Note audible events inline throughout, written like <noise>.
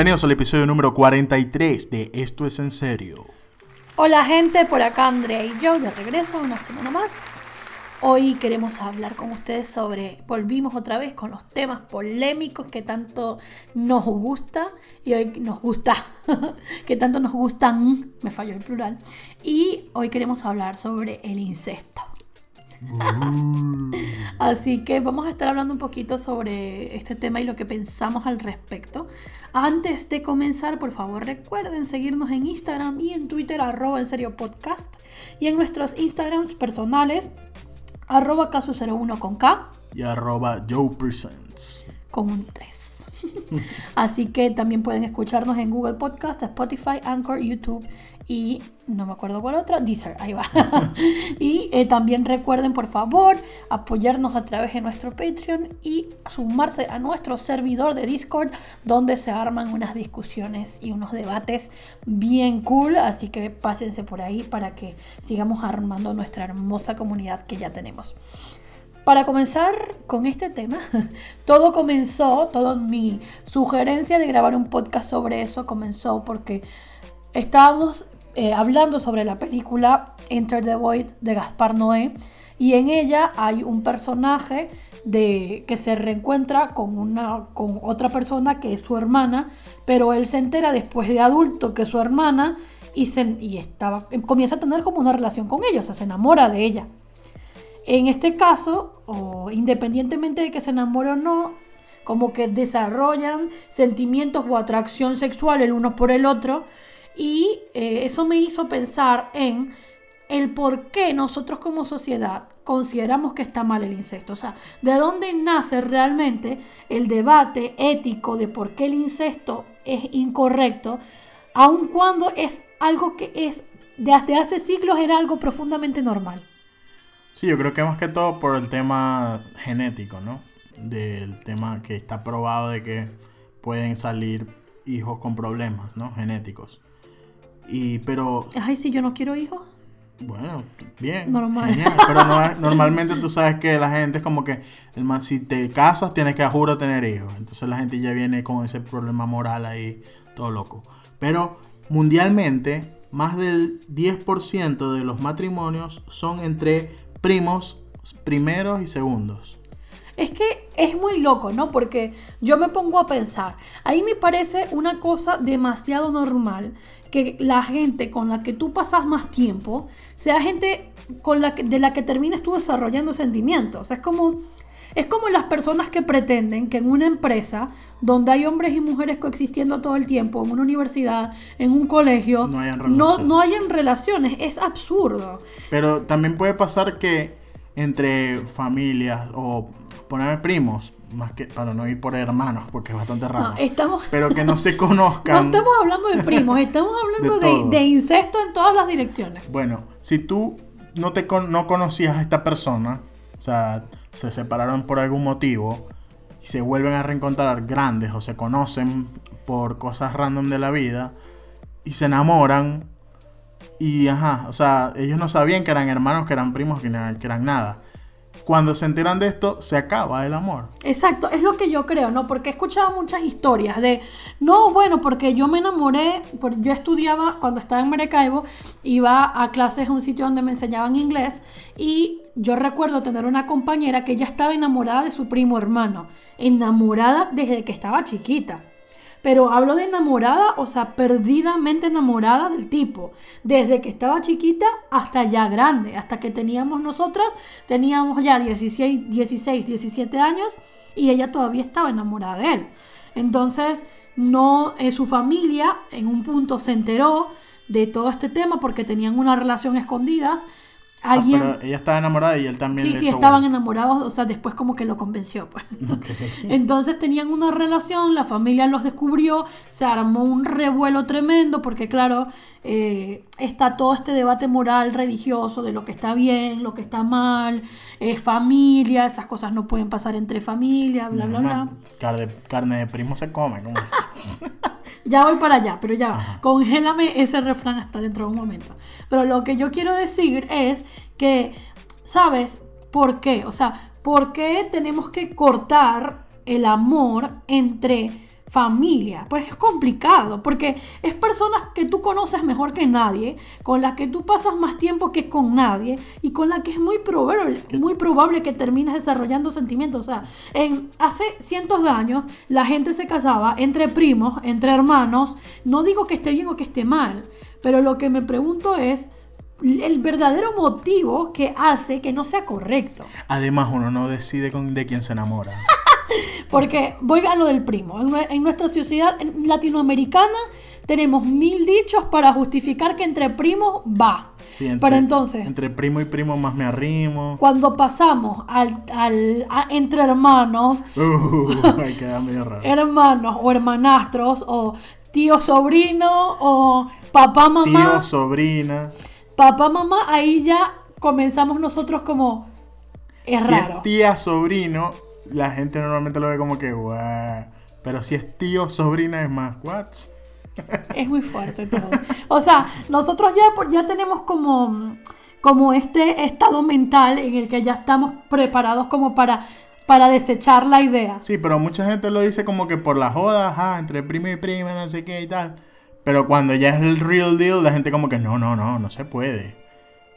Bienvenidos al episodio número 43 de Esto es en serio. Hola gente, por acá Andrea y yo de regreso una semana más. Hoy queremos hablar con ustedes sobre, volvimos otra vez con los temas polémicos que tanto nos gusta y hoy nos gusta, <laughs> que tanto nos gustan, me falló el plural, y hoy queremos hablar sobre el incesto. <laughs> Así que vamos a estar hablando un poquito sobre este tema y lo que pensamos al respecto. Antes de comenzar, por favor, recuerden seguirnos en Instagram y en Twitter, arroba en serio podcast, y en nuestros Instagrams personales, arroba caso01 con K. Y arroba Joe Presents. Con un 3. <laughs> Así que también pueden escucharnos en Google Podcast, Spotify, Anchor, YouTube y no me acuerdo cuál otra, Deezer, ahí va. <laughs> y eh, también recuerden por favor apoyarnos a través de nuestro Patreon y sumarse a nuestro servidor de Discord donde se arman unas discusiones y unos debates bien cool, así que pásense por ahí para que sigamos armando nuestra hermosa comunidad que ya tenemos. Para comenzar con este tema, <laughs> todo comenzó, toda mi sugerencia de grabar un podcast sobre eso comenzó porque estábamos eh, hablando sobre la película Enter the Void de Gaspar Noé y en ella hay un personaje de, que se reencuentra con, una, con otra persona que es su hermana, pero él se entera después de adulto que su hermana y, se, y estaba, comienza a tener como una relación con ella, o sea, se enamora de ella. En este caso, o independientemente de que se enamore o no, como que desarrollan sentimientos o atracción sexual el uno por el otro, y eh, eso me hizo pensar en el por qué nosotros como sociedad consideramos que está mal el incesto. O sea, de dónde nace realmente el debate ético de por qué el incesto es incorrecto, aun cuando es algo que es desde hace siglos era algo profundamente normal. Sí, yo creo que más que todo por el tema genético, ¿no? Del tema que está probado de que pueden salir hijos con problemas, ¿no? Genéticos. Y, pero... Ay, si yo no quiero hijos. Bueno, bien. Normal. Pero normalmente tú sabes que la gente es como que, el man, si te casas, tienes que juro tener hijos. Entonces la gente ya viene con ese problema moral ahí, todo loco. Pero mundialmente, más del 10% de los matrimonios son entre primos primeros y segundos. Es que es muy loco, ¿no? Porque yo me pongo a pensar, ahí me parece una cosa demasiado normal que la gente con la que tú pasas más tiempo sea gente con la que, de la que termines tú desarrollando sentimientos. Es como, es como las personas que pretenden que en una empresa donde hay hombres y mujeres coexistiendo todo el tiempo, en una universidad, en un colegio, no hayan, no, no hayan relaciones. Es absurdo. Pero también puede pasar que entre familias o ponerme primos, más que para no ir por hermanos, porque es bastante raro. estamos... Pero que no se conozcan. no estamos hablando de primos, <laughs> estamos hablando de, de, incesto en todas las direcciones. Bueno, si tú no, te no conocías a esta persona, o sea, se separaron por algún motivo y se vuelven a reencontrar grandes o se conocen por cosas random de la vida y se enamoran y ajá, o sea, ellos no sabían que eran hermanos, que eran primos, que eran nada cuando se enteran de esto, se acaba el amor. Exacto, es lo que yo creo, ¿no? Porque he escuchado muchas historias de, no, bueno, porque yo me enamoré, yo estudiaba cuando estaba en Maracaibo, iba a clases a un sitio donde me enseñaban inglés y yo recuerdo tener una compañera que ya estaba enamorada de su primo hermano, enamorada desde que estaba chiquita. Pero hablo de enamorada, o sea, perdidamente enamorada del tipo. Desde que estaba chiquita hasta ya grande. Hasta que teníamos nosotras, teníamos ya 16, 16 17 años y ella todavía estaba enamorada de él. Entonces, no, eh, su familia en un punto se enteró de todo este tema porque tenían una relación escondidas Ah, ella estaba enamorada y él también. Sí, sí, estaban enamorados, o sea, después como que lo convenció. Pues. <laughs> Entonces tenían una relación, la familia los descubrió, se armó un revuelo tremendo, porque claro, eh, está todo este debate moral, religioso, de lo que está bien, lo que está mal, es familia, esas cosas no pueden pasar entre familia, bla, bla, bla. Carne, carne de primo se come, ¿no? <laughs> ya voy para allá, pero ya, congélame ese refrán hasta dentro de un momento. Pero lo que yo quiero decir es que, ¿sabes por qué? O sea, ¿por qué tenemos que cortar el amor entre familia. Pues es complicado, porque es personas que tú conoces mejor que nadie, con las que tú pasas más tiempo que con nadie, y con la que es muy probable, muy probable que termines desarrollando sentimientos. O sea, en, hace cientos de años la gente se casaba entre primos, entre hermanos. No digo que esté bien o que esté mal, pero lo que me pregunto es el verdadero motivo que hace que no sea correcto. Además, uno no decide con, de quién se enamora. Porque voy a lo del primo. En, nuestra sociedad latinoamericana tenemos mil dichos para justificar que entre primos va. entre, entonces. Entre primo y primo más me arrimo. Cuando pasamos al, al entre hermanos. Uh, <laughs> queda medio raro. Hermanos o hermanastros o tío sobrino o papá mamá. Tío sobrina. Papá mamá, ahí ya comenzamos nosotros como. Es raro. tía sobrino la gente normalmente lo ve como que, Pero si es tío, sobrina, es más, what? <laughs> Es muy fuerte todo. O sea, nosotros ya, ya tenemos como, como este estado mental en el que ya estamos preparados como para, para desechar la idea. Sí, pero mucha gente lo dice como que por la joda, entre primo y prima, no sé qué y tal. Pero cuando ya es el real deal, la gente como que no, no, no, no se puede.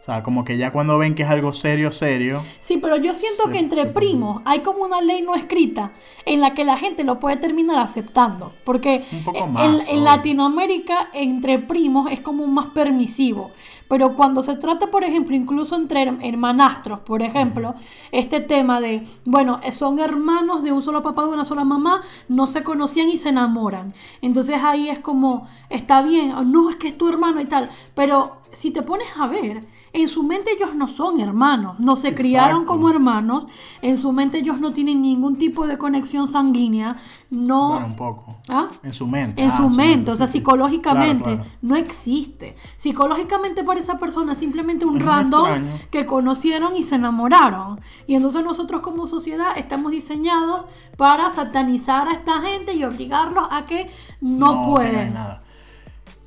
O sea, como que ya cuando ven que es algo serio, serio. Sí, pero yo siento que entre primos hay como una ley no escrita en la que la gente lo puede terminar aceptando. Porque en, Latinoamérica, entre primos es como más permisivo. Pero cuando se trata, por ejemplo, incluso entre hermanastros, por ejemplo, este tema de, bueno, son hermanos de un solo papá, de una sola mamá, no se conocían y se enamoran. Entonces ahí es como, está bien, no, es que es tu hermano y tal. Pero si te pones a ver, en su mente ellos no son hermanos, no se criaron como hermanos, en su mente ellos no tienen ningún tipo de conexión sanguínea, no... Bueno, un poco. ¿Ah? En su mente. En ah, su, mente, o sea, psicológicamente no existe. Psicológicamente para esa persona es simplemente un random que conocieron y se enamoraron. Y entonces nosotros como sociedad estamos diseñados para satanizar a esta gente y obligarlos a que no, pueden. Nada.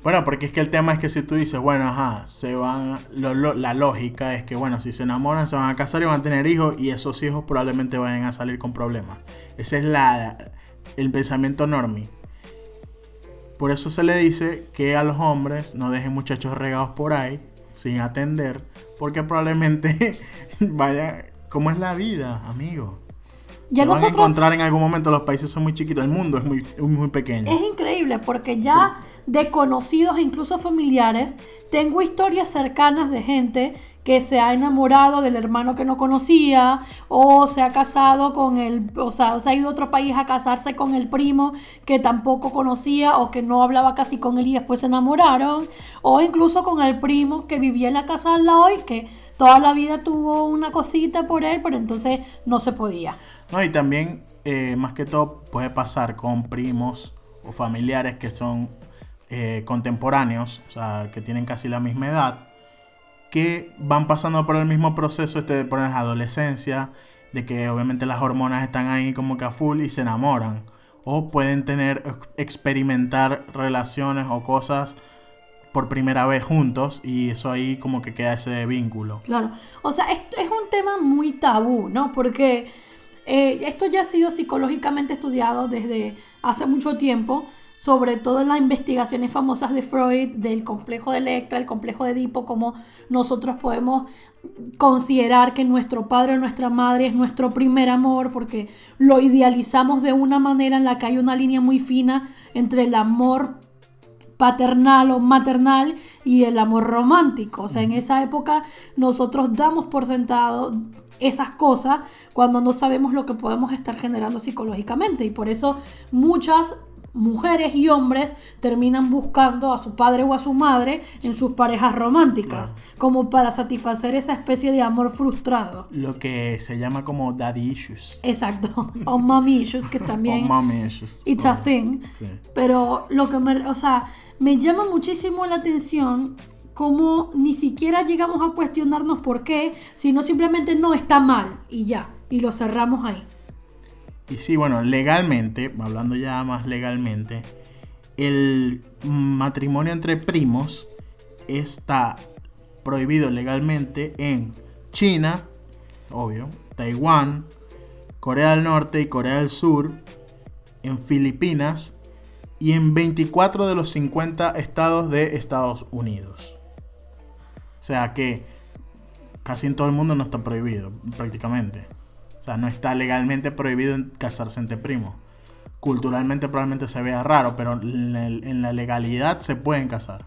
Bueno, porque es que el tema es que si tú dices, bueno, ajá, se van, la lógica es que, bueno, si se enamoran, se van a casar y van a tener hijos y esos hijos probablemente vayan a salir con problemas. Ese es la, el pensamiento normie. Por eso se le dice que a los hombres no dejen muchachos regados por ahí sin atender, porque probablemente <laughs> vaya, ¿cómo es la vida, amigo? Ya se van a encontrar en algún momento, los países son muy chiquitos, el mundo es muy, muy pequeño. Es increíble porque ya de conocidos e incluso familiares, tengo historias cercanas de gente que se ha enamorado del hermano que no conocía o se ha casado con el, o sea, se ha ido a otro país a casarse con el primo que tampoco conocía o que no hablaba casi con él y después se enamoraron o incluso con el primo que vivía en la casa al lado y que toda la vida tuvo una cosita por él, pero entonces no se podía. No, y también, eh, más que todo, puede pasar con primos o familiares que son eh, contemporáneos, o sea, que tienen casi la misma edad, que van pasando por el mismo proceso este, por la adolescencia, de que obviamente las hormonas están ahí como que a full y se enamoran. O pueden tener, experimentar relaciones o cosas por primera vez juntos y eso ahí como que queda ese vínculo. Claro, o sea, esto es un tema muy tabú, ¿no? Porque eh, esto ya ha sido psicológicamente estudiado desde hace mucho tiempo sobre todo en las investigaciones famosas de Freud, del complejo de Electra, el complejo de Edipo, como nosotros podemos considerar que nuestro padre o nuestra madre es nuestro primer amor, porque lo idealizamos de una manera en la que hay una línea muy fina entre el amor paternal o maternal y el amor romántico. O sea, en esa época nosotros damos por sentado esas cosas cuando no sabemos lo que podemos estar generando psicológicamente. Y por eso muchas mujeres y hombres terminan buscando a su padre o a su madre en sus parejas románticas, como para satisfacer esa especie de amor frustrado. Lo que se llama como daddy issues. Exacto, o mommy issues, que <laughs> también... o mommy issues. It's a thing. Pero lo que me, o sea, me llama muchísimo la atención cómo ni siquiera llegamos a cuestionarnos por qué, sino simplemente no está mal y ya, y lo cerramos ahí. Y sí, bueno, legalmente, hablando ya más legalmente, el matrimonio entre primos está prohibido legalmente en China, obvio, Taiwán, Corea del Norte y Corea del Sur, en Filipinas, y en 24 de los 50 estados de Estados Unidos. O sea que casi en todo el mundo no está prohibido, prácticamente. Sea, no está legalmente prohibido casarse entre primos. Culturalmente probablemente se vea raro, pero en la legalidad se pueden casar.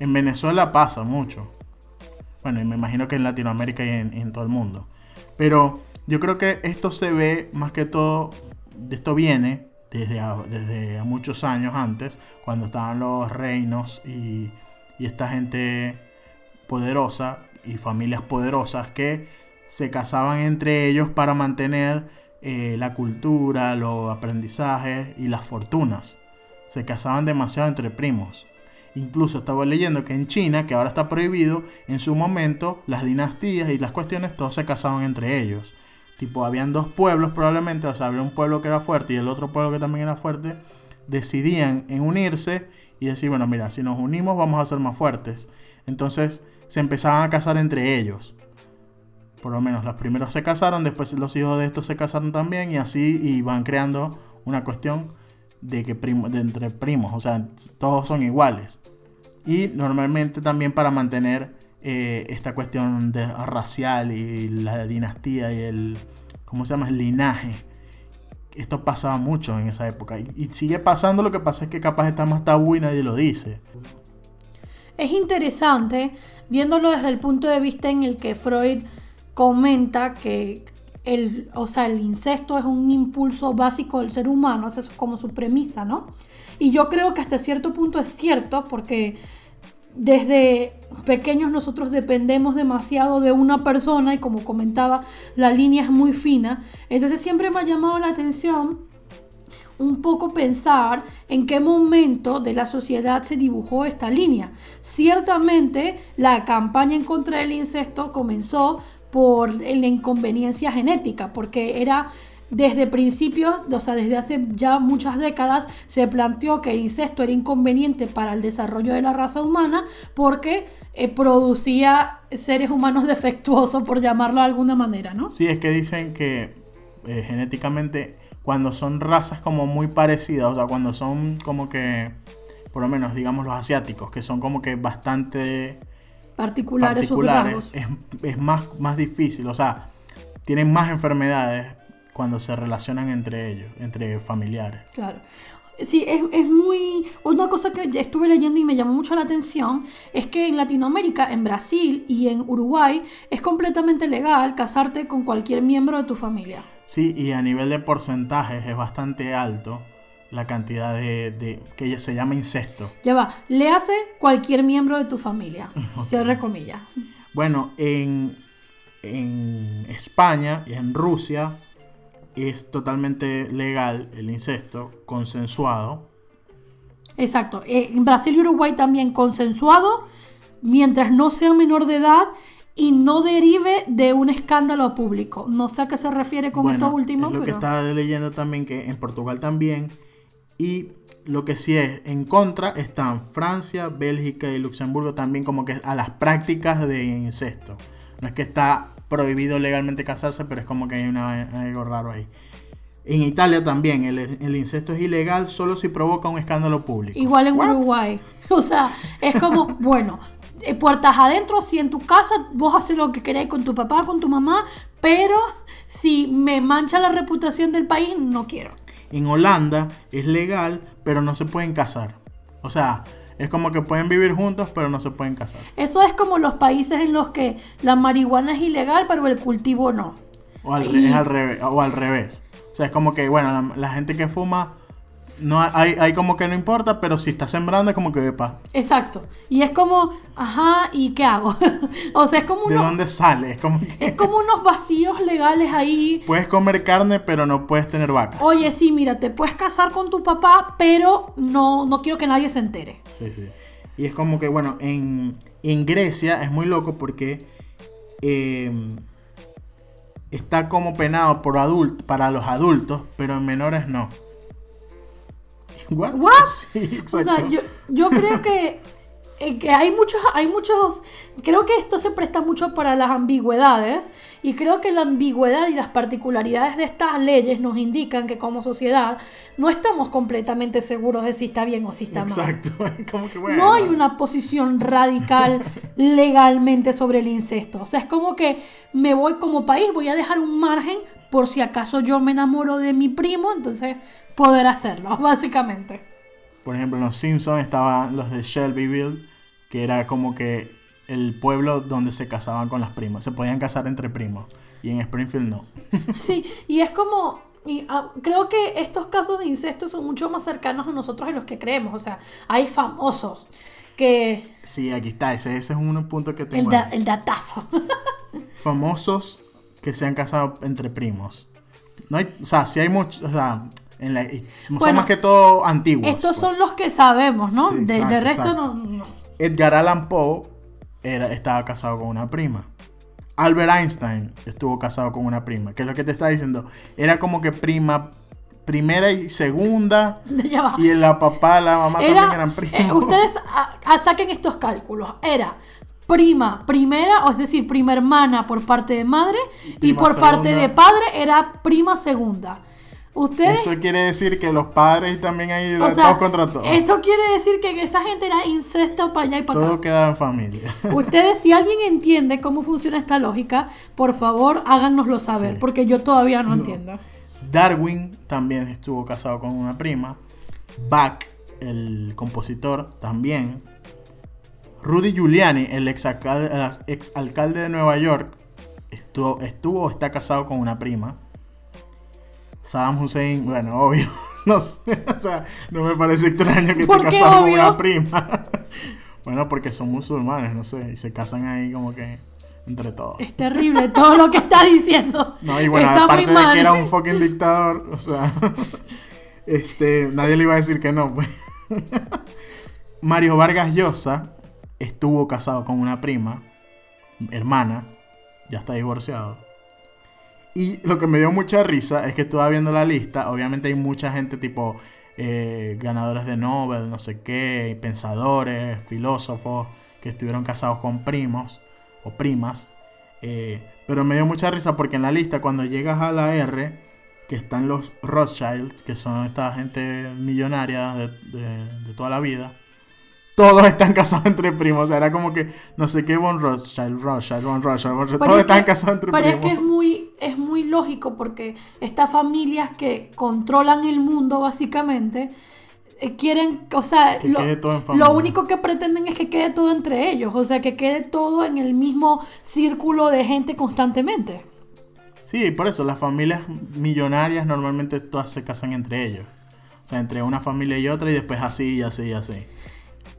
En Venezuela pasa mucho. Bueno, y me imagino que en Latinoamérica y en, todo el mundo. Pero yo creo que esto se ve más que todo, de esto viene desde, desde muchos años antes, cuando estaban los reinos y, y esta gente poderosa y familias poderosas que se casaban entre ellos para mantener eh, la cultura, los aprendizajes y las fortunas. Se casaban demasiado entre primos. Incluso estaba leyendo que en China, que ahora está prohibido, en su momento las dinastías y las cuestiones todos se casaban entre ellos. Tipo, habían dos pueblos probablemente, o sea, había un pueblo que era fuerte y el otro pueblo que también era fuerte, decidían en unirse y decir, bueno, mira, si nos unimos vamos a ser más fuertes. Entonces se empezaban a casar entre ellos. Por lo menos los primeros se casaron, después los hijos de estos se casaron también y así y van creando una cuestión de que primo, de entre primos, o sea, todos son iguales. Y normalmente también para mantener eh, esta cuestión de, racial y la dinastía y el, ¿cómo se llama? El linaje. Esto pasaba mucho en esa época y, sigue pasando, lo que pasa es que capaz está más tabú y nadie lo dice. Es interesante viéndolo desde el punto de vista en el que Freud comenta que el, o sea, el incesto es un impulso básico del ser humano, eso es como su premisa, ¿no? Y yo creo que hasta cierto punto es cierto, porque desde pequeños nosotros dependemos demasiado de una persona y como comentaba, la línea es muy fina. Entonces siempre me ha llamado la atención un poco pensar en qué momento de la sociedad se dibujó esta línea. Ciertamente la campaña en contra del incesto comenzó por la inconveniencia genética, porque era desde principios, o sea, desde hace ya muchas décadas, se planteó que el incesto era inconveniente para el desarrollo de la raza humana porque eh, producía seres humanos <laughs> defectuosos, por llamarlo de alguna manera, ¿no? Sí, es que dicen que eh, genéticamente cuando son razas como muy parecidas, o sea, cuando son como que, por lo menos digamos los asiáticos, que son como que bastante particulares, es, más, más difícil, o sea, tienen más enfermedades cuando se relacionan entre ellos, entre familiares. Claro. Sí, es, es, muy... Una cosa que estuve leyendo y me llamó mucho la atención es que en Latinoamérica, en Brasil y en Uruguay, es completamente legal casarte con cualquier miembro de tu familia. Sí, y a nivel de porcentajes es bastante alto la cantidad de, que se llama incesto. Ya va, le hace cualquier miembro de tu familia, <laughs> cierre comillas. Bueno, en, en España y en Rusia es totalmente legal el incesto, consensuado. Exacto, eh, en Brasil y Uruguay también consensuado, mientras no sea menor de edad y no derive de un escándalo público. No sé a qué se refiere con esto último. Es lo que estaba leyendo también que en Portugal también y lo que sí es en contra están Francia, Bélgica y Luxemburgo también como que a las prácticas de incesto. No es que está prohibido legalmente casarse, pero es como que hay, algo raro ahí. En Italia también el, incesto es ilegal solo si provoca un escándalo público. Igual en Uruguay. <laughs> O sea, es como, <laughs> bueno, eh, puertas adentro, si en tu casa vos haces lo que queréis con tu papá, con tu mamá, pero si me mancha la reputación del país, no quiero. En Holanda es legal, pero no se pueden casar. O sea, es como que pueden vivir juntos, pero no se pueden casar. Eso es como los países en los que la marihuana es ilegal, pero el cultivo no. O al, revés, o al revés. O sea, es como que, bueno, la gente que fuma no hay, hay como que no importa, pero si está sembrando es como que epa. Exacto. Y es como, ajá, ¿y qué hago? <laughs> o sea, es como ¿De dónde sale? Es como Es como unos vacíos legales ahí. Puedes comer carne, pero no puedes tener vacas. Oye, sí, mira, te puedes casar con tu papá, pero no, no quiero que nadie se entere. Sí, sí. Y es como que, bueno, en, Grecia es muy loco porque em, está como penado por adult, para los adultos, pero en menores no. ¿What? <laughs> o sea, yo, creo que eh, que hay muchos, hay muchos, creo que esto se presta mucho para las ambigüedades y creo que la ambigüedad y las particularidades de estas leyes nos indican que como sociedad no estamos completamente seguros de si está bien o si está mal. Exacto. <laughs> Como que bueno. No hay una posición radical legalmente sobre el incesto. O sea, es como que me voy como país, voy a dejar un margen por si acaso yo me enamoro de mi primo, entonces poder hacerlo, <laughs> básicamente. Por ejemplo, en Los Simpsons estaban los de Shelbyville, que era como que el pueblo donde se casaban con las primas. Se podían casar entre primos. Y en Springfield no. <laughs> Sí, y es como, y, ah, creo que estos casos de incesto son mucho más cercanos a nosotros de los que creemos. O sea, hay famosos que... Sí, aquí está. Ese, ese es un punto que El, tengo. da- el datazo. <laughs> Famosos que se han casado entre primos. No hay, o sea, sí hay muchos. O sea, en la, y- son Bueno, más que todo antiguos. Estos pues. son los que sabemos, ¿no? Sí, de, de resto no, no- Edgar Allan Poe era, estaba casado con una prima. Albert Einstein estuvo casado con una prima. Que es lo que te está diciendo. Era como que prima, primera y segunda. <laughs> Ya va. Y la papá, la mamá también Era, eran primos. eh, ustedes ah, ah, saquen estos cálculos. Era prima primera, o es decir, prima hermana por parte de madre y por parte de padre era prima segunda. Ustedes, Eso quiere decir que los padres también ahí o sea, todos contra todos. esto quiere decir que esa gente era incesto para allá y para Todo acá. queda en familia. Ustedes, si alguien entiende cómo funciona esta lógica, por favor háganoslo saber, Sí. porque yo todavía no, entiendo. Darwin también estuvo casado con una prima. Bach, el compositor, también. Rudy Giuliani, el exalcalde, de Nueva York, estuvo, estuvo o está casado con una prima. Saddam Hussein, bueno, <laughs> obvio. No sé, o sea, no me parece extraño que esté ¿Por qué casado con una prima. <laughs> Bueno, porque son musulmanes, no sé, y se casan ahí como que entre todos. Es terrible todo lo que está diciendo. <laughs> No, y bueno, Está aparte muy de que era un fucking dictador, o sea, este, nadie le iba a decir que no, pues. Mario Vargas Llosa estuvo casado con una prima, hermana, ya está divorciado. Y lo que me dio mucha risa es que estuve viendo la lista, obviamente hay mucha gente tipo eh, ganadores de Nobel, no sé qué, pensadores, filósofos que estuvieron casados con primos o primas. Eh, pero me dio mucha risa porque en la lista, cuando llegas a la R, que están los Rothschild, que son esta gente millonaria de, toda la vida, todos están casados entre primos. O sea, era como que no sé qué, Von Rothschild, Rothschild, Von Rothschild, Von Rothschild, todos es que- están casados entre Pero es primos. que es muy, es muy lógico porque estas familias que controlan el mundo básicamente eh, quieren, o sea, Que lo, quede todo en familia. lo único que pretenden es que quede todo entre ellos, o sea, que quede todo en el mismo círculo de gente constantemente. Sí, por eso las familias millonarias normalmente todas se casan entre ellos. O sea, entre una familia y otra y después así y así y así.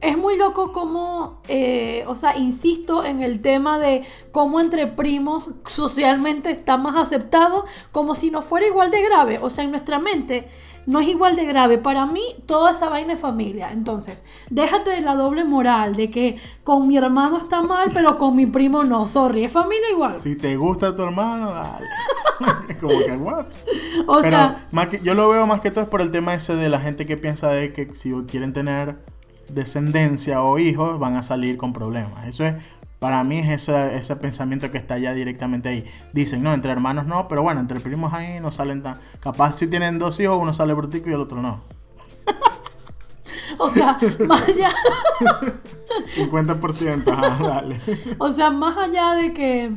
Es muy loco como, eh, o sea, insisto en el tema de cómo entre primos socialmente está más aceptado, como si no fuera igual de grave. O sea, en nuestra mente no es igual de grave. Para mí, toda esa vaina es familia. Entonces, déjate de la doble moral, de que con mi hermano está mal, pero con mi primo no. Sorry, es familia igual. Si te gusta tu hermano, dale. <laughs> como que, what? o Pero sea, más que, yo lo veo más que todo es por el tema ese de la gente que piensa de que si quieren tener descendencia o hijos van a salir con problemas. Eso es, para mí es ese, ese pensamiento que está ya directamente ahí. Dicen, no, entre hermanos no, pero bueno, entre primos ahí no salen tan... Capaz si tienen dos hijos, uno sale brutico y el otro no. <laughs> o sea, más allá, <laughs> 50%, ajá, dale. o sea, más allá de que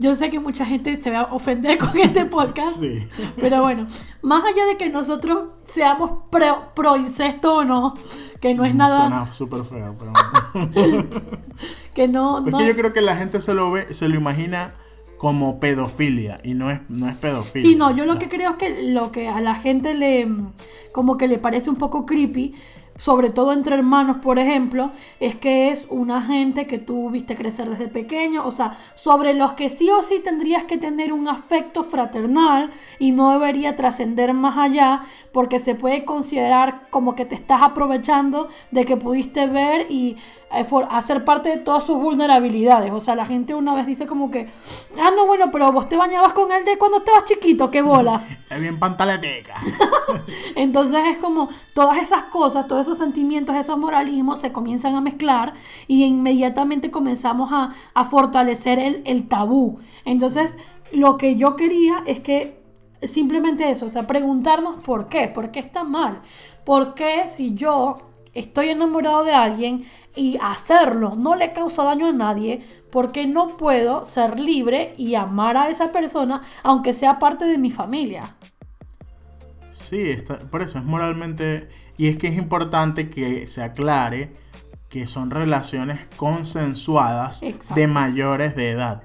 yo sé que mucha gente se va a ofender con este podcast. Sí. Pero bueno, más allá de que nosotros seamos pro, pro incesto o no, que no es nada, Suena súper feo, pero... <laughs> que no, Es no que yo creo que la gente se lo ve, se lo imagina como pedofilia y no es, no es pedofilia. Sí, no, yo lo que creo es que lo que a la gente le como que le parece un poco creepy, sobre todo entre hermanos, por ejemplo, es que es una gente que tú viste crecer desde pequeño, o sea, sobre los que sí o sí tendrías que tener un afecto fraternal y no debería trascender más allá, porque se puede considerar como que te estás aprovechando de que pudiste ver y hacer parte de todas sus vulnerabilidades. O sea, la gente una vez dice como que, ah, no, bueno, pero vos te bañabas con él de cuando estabas chiquito, qué bolas. <laughs> Es bien pantaleteca. <laughs> Entonces es como todas esas cosas, todos esos sentimientos, esos moralismos se comienzan a mezclar y inmediatamente comenzamos a, a fortalecer el, el tabú. Entonces lo que yo quería es que simplemente eso, o sea, preguntarnos por qué, por qué está mal, por qué si yo estoy enamorado de alguien y hacerlo no le causa daño a nadie, ¿por qué no puedo ser libre y amar a esa persona aunque sea parte de mi familia? Sí, está, por eso es moralmente. Y es que es importante que se aclare que son relaciones consensuadas Exacto. de mayores de edad.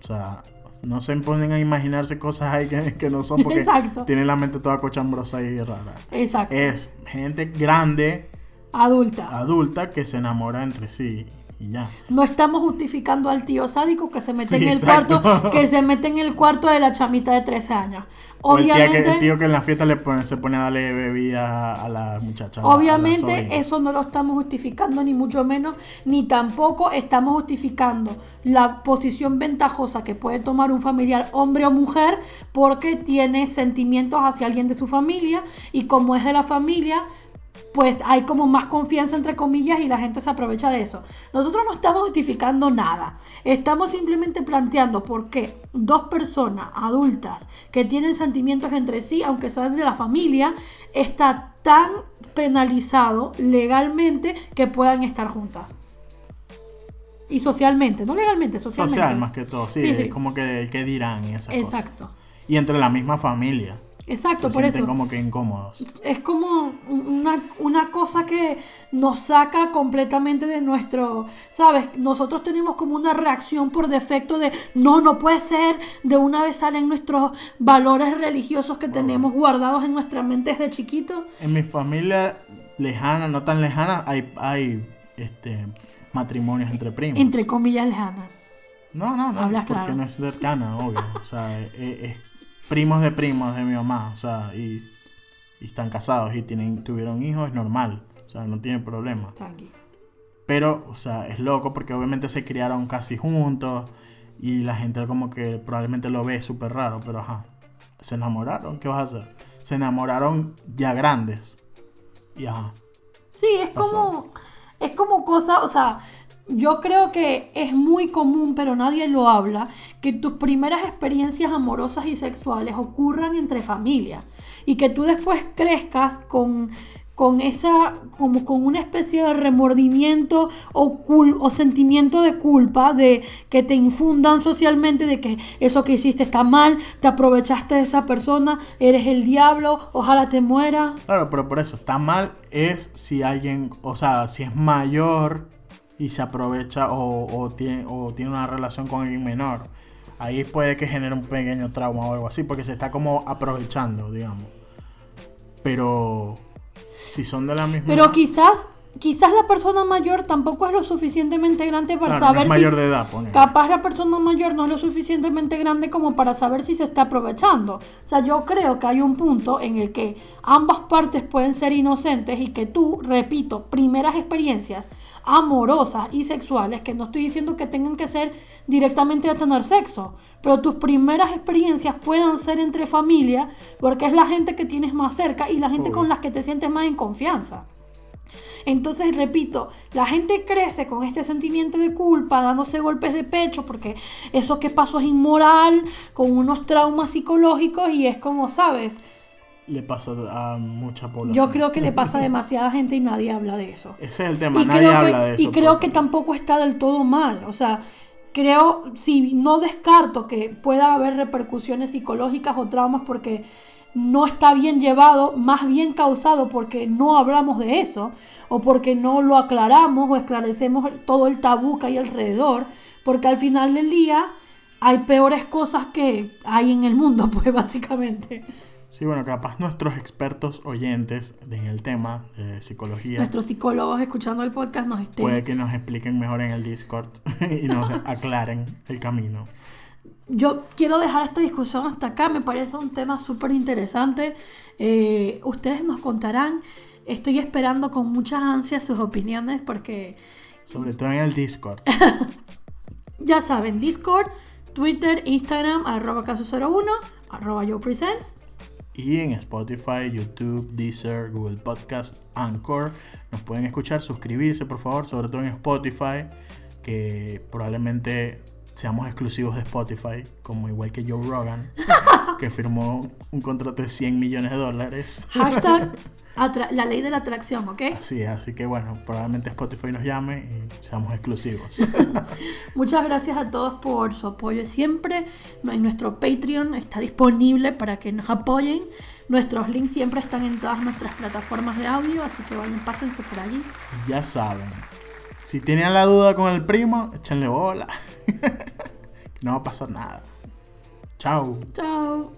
O sea, no se ponen a imaginarse cosas ahí que, que no son porque <laughs> Exacto. tienen la mente toda cochambrosa y rara. Exacto. Es gente grande, Adulta. adulta, que se enamora entre sí y ya. No estamos justificando al tío sádico que se mete Sí, en el exacto. cuarto, que se mete en el cuarto de la chamita de 13 años. O el, que- Obviamente, el tío que en la fiesta le pone, se pone a darle bebida a la muchacha. la- obviamente eso no lo estamos justificando ni mucho menos, ni tampoco estamos justificando la posición ventajosa que puede tomar un familiar, hombre o mujer, porque tiene sentimientos hacia alguien de su familia y como es de la familia, pues hay como más confianza entre comillas y la gente se aprovecha de eso. Nosotros no estamos justificando nada. Estamos simplemente planteando por qué dos personas adultas que tienen sentimientos entre sí, aunque sean de la familia, está tan penalizado legalmente que puedan estar juntas. Y socialmente, no legalmente, socialmente. Social más que todo, sí, Sí, es como que el que dirán y esas cosas. Exacto. Y entre la misma familia. Exacto, se por sienten eso. como que incómodos. es como una, una cosa que nos saca completamente de nuestro, ¿sabes? Nosotros tenemos como una reacción por defecto de, no, no puede ser, de una vez salen nuestros valores religiosos que tenemos guardados en nuestra mente desde chiquito. En mi familia lejana, no tan lejana, hay, hay este, matrimonios entre primos. Entre comillas lejanas. No, no, no, Hablas porque claro. no es cercana, obvio. O sea, <laughs> es, es primos de primos de mi mamá, o sea, y, y están casados y tienen, tuvieron hijos, es normal. O sea, no tiene problema. Tranqui. Pero, o sea, es loco porque obviamente se criaron casi juntos y la gente como que probablemente lo ve súper raro, pero ajá. Se enamoraron, ¿qué vas a hacer? Se enamoraron ya grandes. Y ajá. Sí, es Pasó. como, es como cosa, o sea, yo creo que es muy común, pero nadie lo habla, que tus primeras experiencias amorosas y sexuales ocurran entre familia y que tú después crezcas con con esa como con una especie de remordimiento o, cul- o sentimiento de culpa de que te infundan socialmente de que eso que hiciste está mal, te aprovechaste de esa persona, eres el diablo, ojalá te mueras. Claro, pero por eso, está mal es si alguien, o sea, si es mayor y se aprovecha o, o tiene, o tiene una relación con alguien menor. Ahí puede que genere un pequeño trauma o algo así, porque se está como aprovechando, digamos. Pero si son de la misma Pero quizás, quizás la persona mayor tampoco es lo suficientemente grande para claro, no saber es mayor si de edad, pone. capaz la persona mayor no es lo suficientemente grande como para saber si se está aprovechando. O sea, yo creo que hay un punto en el que ambas partes pueden ser inocentes y que tú, repito, primeras experiencias amorosas y sexuales, que no estoy diciendo que tengan que ser directamente de tener sexo, pero tus primeras experiencias puedan ser entre familia, porque es la gente que tienes más cerca y la gente con las que te sientes más en confianza. Entonces, repito, la gente crece con este sentimiento de culpa, dándose golpes de pecho, porque eso que pasó es inmoral, con unos traumas psicológicos y es como, ¿sabes? Le pasa a mucha población. Yo creo que le pasa a demasiada gente y nadie habla de eso. Ese es el tema, Y nadie habla que, de eso. y creo porque- que tampoco está del todo mal. O sea, creo, si no descarto que pueda haber repercusiones psicológicas o traumas porque no está bien llevado, más bien causado porque no hablamos de eso o porque no lo aclaramos o esclarecemos todo el tabú que hay alrededor, porque al final del día hay peores cosas que hay en el mundo, <laughs> pues básicamente. Sí, bueno, capaz nuestros expertos oyentes en el tema de psicología Nuestros psicólogos escuchando el podcast nos estén puede que nos expliquen mejor en el Discord <laughs> y nos <laughs> aclaren el camino. Yo quiero dejar esta discusión hasta acá, me parece un tema súper interesante. Eh, ustedes nos contarán, estoy esperando con muchas ansias sus opiniones porque Sobre todo en el Discord. <laughs> Ya saben, Discord, Twitter, Instagram, arroba caso01, arroba yo presents. Y en Spotify, YouTube, Deezer, Google Podcast, Anchor. Nos pueden escuchar, suscribirse por favor, sobre todo en Spotify, que probablemente seamos exclusivos de Spotify, como igual que Joe Rogan, <laughs> que firmó un contrato de 100 millones de dólares. Hashtag atra- la ley de la atracción, ¿ok? Es, así que bueno, probablemente Spotify nos llame y seamos exclusivos. <laughs> Muchas gracias a todos por su apoyo siempre. En nuestro Patreon está disponible para que nos apoyen. Nuestros links siempre están en todas nuestras plataformas de audio, así que vayan, pásense por allí. ya saben. Si tienen la duda con el primo, échenle bola. <laughs> no va a pasar nada. Chao. Chao.